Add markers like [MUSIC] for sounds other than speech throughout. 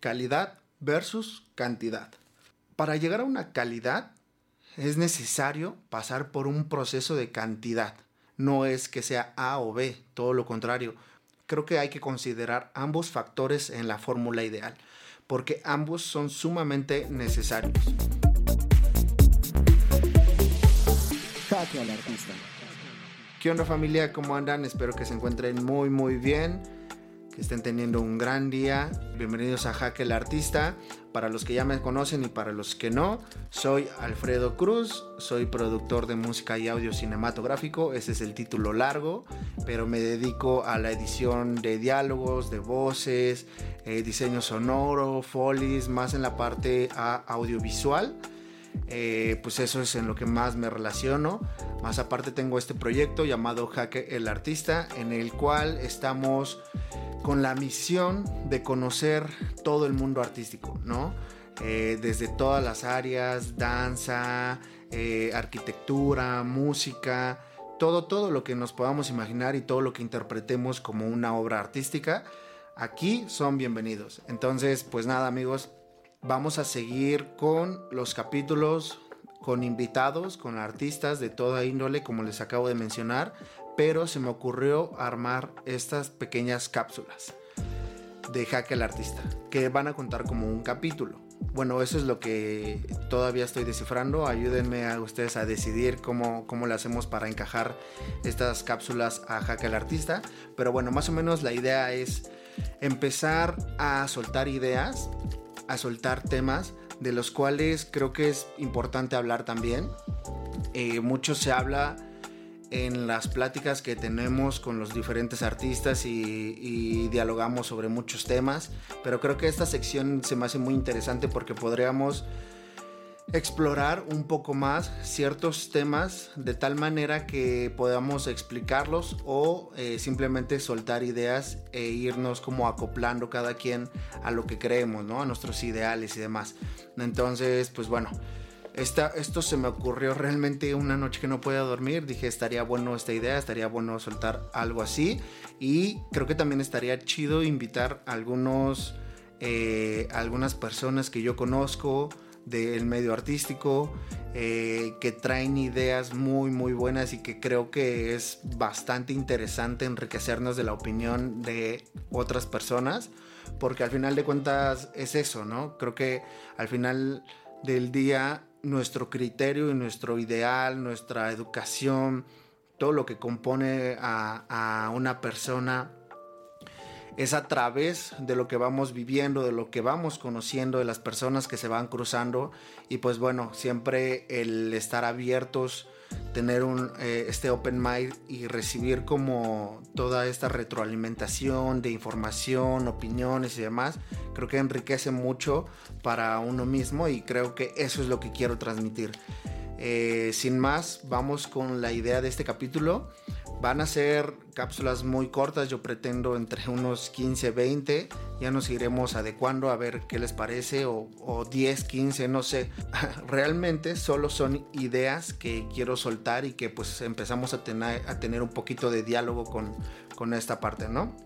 Calidad versus cantidad. Para llegar a una calidad es necesario pasar por un proceso de cantidad. No es que sea A o B, todo lo contrario. Creo que hay que considerar ambos factores en la fórmula ideal, porque ambos son sumamente necesarios. ¿Qué onda familia? ¿Cómo andan? Espero que se encuentren muy muy bien, estén teniendo un gran día. Bienvenidos a Jaque el Artista. Para los que ya me conocen y para los que no, soy Alfredo Cruz, soy productor de música y audio cinematográfico, ese es el título largo, pero me dedico a la edición de diálogos, de voces, eh, diseño sonoro, folies, más en la parte audiovisual. Eh, pues eso es en lo que más me relaciono. Más aparte tengo este proyecto llamado Jaque el Artista, en el cual estamos con la misión de conocer todo el mundo artístico, ¿no? Eh, desde todas las áreas, danza, eh, arquitectura, música, todo, todo lo que nos podamos imaginar y todo lo que interpretemos como una obra artística, aquí son bienvenidos. Entonces, pues nada amigos, vamos a seguir con los capítulos, con invitados, con artistas de toda índole, como les acabo de mencionar, pero se me ocurrió armar estas pequeñas cápsulas de Jaque al Artista, que van a contar como un capítulo. Bueno, eso es lo que todavía estoy descifrando. Ayúdenme a ustedes a decidir cómo, cómo le hacemos para encajar estas cápsulas a Jaque al Artista. Pero bueno, más o menos la idea es empezar a soltar ideas, a soltar temas de los cuales creo que es importante hablar también. Eh, mucho se habla en las pláticas que tenemos con los diferentes artistas y, dialogamos sobre muchos temas, pero creo que esta sección se me hace muy interesante porque podríamos explorar un poco más ciertos temas de tal manera que podamos explicarlos o eh, simplemente soltar ideas e irnos como acoplando cada quien a lo que creemos, ¿no? A nuestros ideales y demás. Entonces, pues bueno, esta, esto se me ocurrió realmente una noche que no podía dormir. Dije, estaría bueno esta idea, estaría bueno soltar algo así. Y creo que también estaría chido invitar a algunos, eh, algunas personas que yo conozco del medio artístico, eh, que traen ideas muy muy buenas y que creo que es bastante interesante enriquecernos de la opinión de otras personas, porque al final de cuentas es eso, ¿no? Creo que al final del día nuestro criterio y nuestro ideal, nuestra educación, todo lo que compone a, una persona es a través de lo que vamos viviendo, de lo que vamos conociendo, de las personas que se van cruzando. Y pues bueno, siempre el estar abiertos, tener un, eh, este open mind y recibir como toda esta retroalimentación de información, opiniones y demás, creo que enriquece mucho para uno mismo y creo que eso es lo que quiero transmitir. Eh, sin más, vamos con la idea de este capítulo. Van a ser cápsulas muy cortas, yo pretendo entre unos 15, 20, ya nos iremos adecuando a ver qué les parece, o, o 10, 15, no sé. [LAUGHS] Realmente solo son ideas que quiero soltar y que pues empezamos a tener, a tener un poquito de diálogo con, con esta parte, ¿no?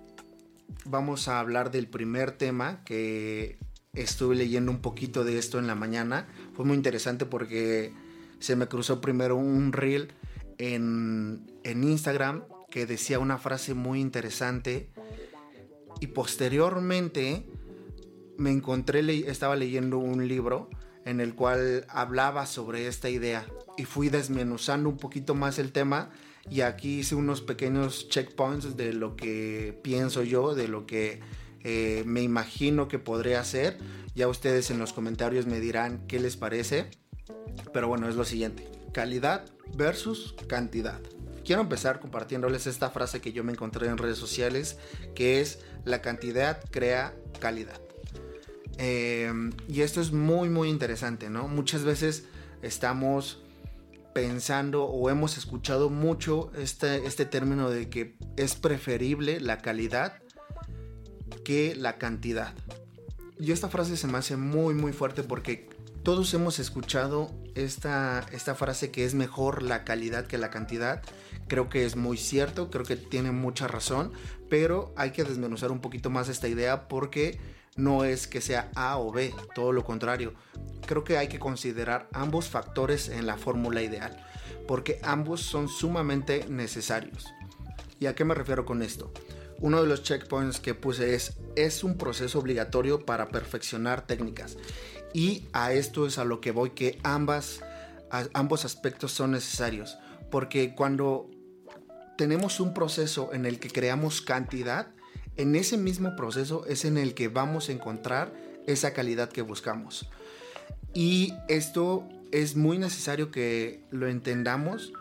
Vamos a hablar del primer tema que estuve leyendo un poquito de esto en la mañana. Fue muy interesante porque se me cruzó primero un reel en, Instagram que decía una frase muy interesante y posteriormente me encontré, le estaba leyendo un libro en el cual hablaba sobre esta idea y fui desmenuzando un poquito más el tema y aquí hice unos pequeños checkpoints de lo que pienso yo, de lo que eh, me imagino que podría hacer. Ya ustedes en los comentarios me dirán qué les parece. Pero bueno, es lo siguiente. Calidad versus cantidad. Quiero empezar compartiéndoles esta frase que yo me encontré en redes sociales, que es la cantidad crea calidad. Eh, y esto es muy, muy interesante, ¿no? Muchas veces estamos pensando o hemos escuchado mucho este, este término de que es preferible la calidad que la cantidad. Y esta frase se me hace muy muy fuerte porque todos hemos escuchado esta, esta frase que es mejor la calidad que la cantidad. Creo que es muy cierto, creo que tiene mucha razón, pero hay que desmenuzar un poquito más esta idea porque no es que sea A o B, todo lo contrario. Creo que hay que considerar ambos factores en la fórmula ideal, porque ambos son sumamente necesarios. ¿Y a qué me refiero con esto? Uno de los checkpoints que puse es, es un proceso obligatorio para perfeccionar técnicas. Y a esto es a lo que voy, que ambas, ambos aspectos son necesarios. Porque cuando tenemos un proceso en el que creamos cantidad, en ese mismo proceso es en el que vamos a encontrar esa calidad que buscamos. Y esto es muy necesario que lo entendamos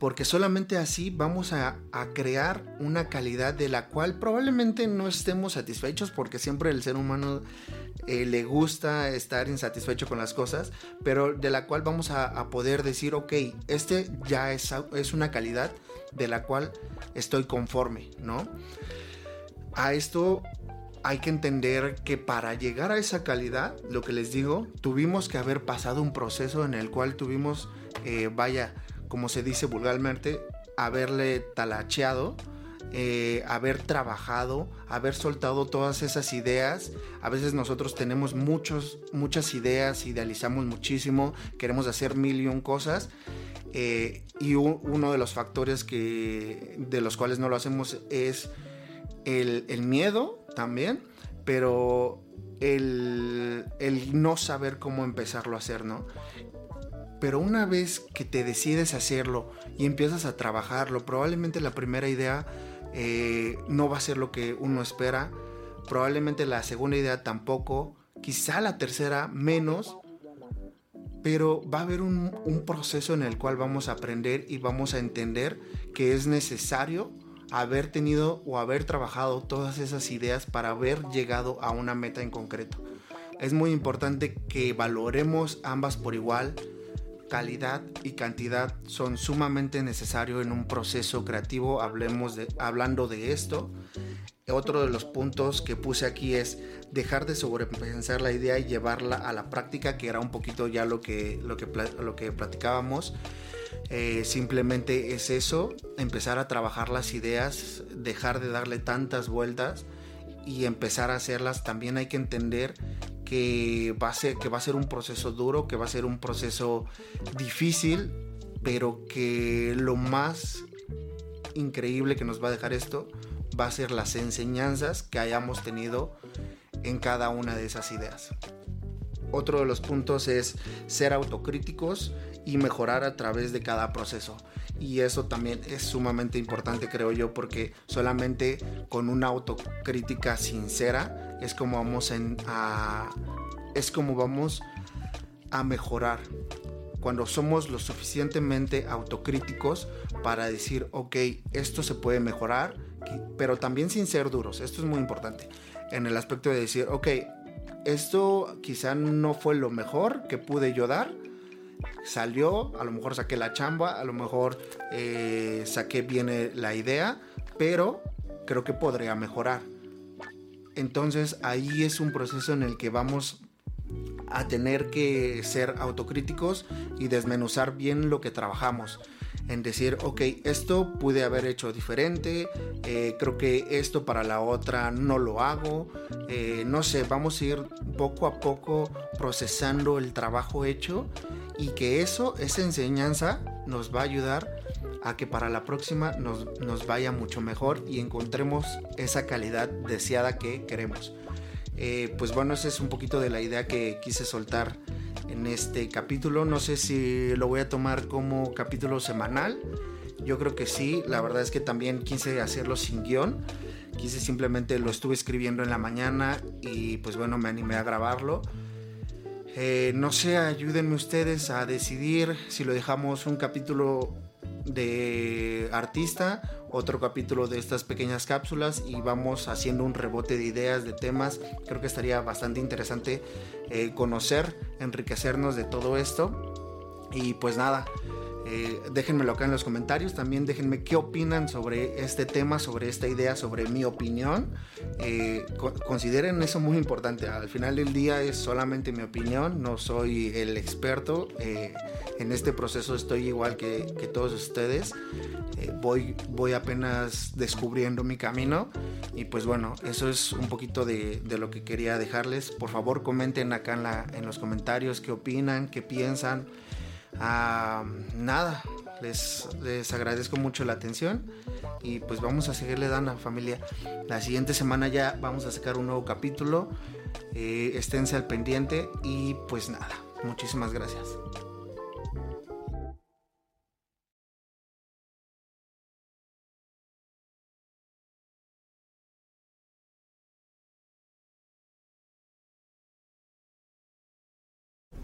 porque solamente así vamos a, crear una calidad de la cual probablemente no estemos satisfechos porque siempre el ser humano eh, le gusta estar insatisfecho con las cosas, pero de la cual vamos a, poder decir, ok, este ya es, es una calidad de la cual estoy conforme, ¿no? A esto hay que entender que para llegar a esa calidad, lo que les digo, tuvimos que haber pasado un proceso en el cual tuvimos, eh, vaya, como se dice vulgarmente, haberle talacheado, eh, haber trabajado, haber soltado todas esas ideas. A veces nosotros tenemos muchos, muchas ideas, idealizamos muchísimo, queremos hacer mil y un cosas. Eh, y uno de los factores que, de los cuales no lo hacemos es el, miedo también, pero el, el, no saber cómo empezarlo a hacer, ¿no? Pero una vez que te decides hacerlo y empiezas a trabajarlo, probablemente la primera idea eh, no va a ser lo que uno espera, probablemente la segunda idea tampoco, quizá la tercera menos, pero va a haber un, un proceso en el cual vamos a aprender y vamos a entender que es necesario haber tenido o haber trabajado todas esas ideas para haber llegado a una meta en concreto. Es muy importante que valoremos ambas por igual. Calidad y cantidad son sumamente necesarios en un proceso creativo. Hablemos de, hablando de esto. Otro de los puntos que puse aquí es dejar de sobrepensar la idea y llevarla a la práctica, que era un poquito ya lo que, lo que, lo que platicábamos. Eh, simplemente es eso, empezar a trabajar las ideas, dejar de darle tantas vueltas y empezar a hacerlas. También hay que entender que va a ser, que va a ser un proceso duro, que va a ser un proceso difícil, pero que lo más increíble que nos va a dejar esto va a ser las enseñanzas que hayamos tenido en cada una de esas ideas. Otro de los puntos es ser autocríticos y mejorar a través de cada proceso. Y eso también es sumamente importante, creo yo, porque solamente con una autocrítica sincera es como vamos a es como vamos a mejorar. Cuando somos lo suficientemente autocríticos para decir, ok, esto se puede mejorar, pero también sin ser duros. Esto es muy importante. En el aspecto de decir, ok, esto quizá no fue lo mejor que pude yo dar, salió, a lo mejor saqué la chamba, a lo mejor eh, saqué bien la idea, pero creo que podría mejorar. Entonces ahí es un proceso en el que vamos a tener que ser autocríticos y desmenuzar bien lo que trabajamos. En decir, ok, esto pude haber hecho diferente, eh, creo que esto para la otra no lo hago, eh, no sé, vamos a ir poco a poco procesando el trabajo hecho y que eso, esa enseñanza nos va a ayudar a que para la próxima nos, vaya mucho mejor y encontremos esa calidad deseada que queremos. Eh, pues bueno, esa es un poquito de la idea que quise soltar en este capítulo. No sé si lo voy a tomar como capítulo semanal. Yo creo que sí. La verdad es que también quise hacerlo sin guion. Quise simplemente lo estuve escribiendo en la mañana y pues bueno, me animé a grabarlo. Eh, no sé, ayúdenme ustedes a decidir si lo dejamos un capítulo de artista, otro capítulo de estas pequeñas cápsulas y vamos haciendo un rebote de ideas, de temas. Creo que estaría bastante interesante eh, conocer, enriquecernos de todo esto. Y pues nada, eh, déjenmelo acá en los comentarios. También déjenme qué opinan sobre este tema, sobre esta idea, sobre mi opinión. Eh, consideren eso muy importante. Al final del día es solamente mi opinión. No soy el experto. Eh, en este proceso estoy igual que, todos ustedes. voy, voy apenas descubriendo mi camino. Y pues bueno, eso es un poquito de, lo que quería dejarles. Por favor, comenten acá en, la, en los comentarios qué opinan, qué piensan. Ah, nada, les, les agradezco mucho la atención y pues vamos a seguirle dando familia. La siguiente semana ya vamos a sacar un nuevo capítulo. Eh, esténse al pendiente y pues nada, muchísimas gracias.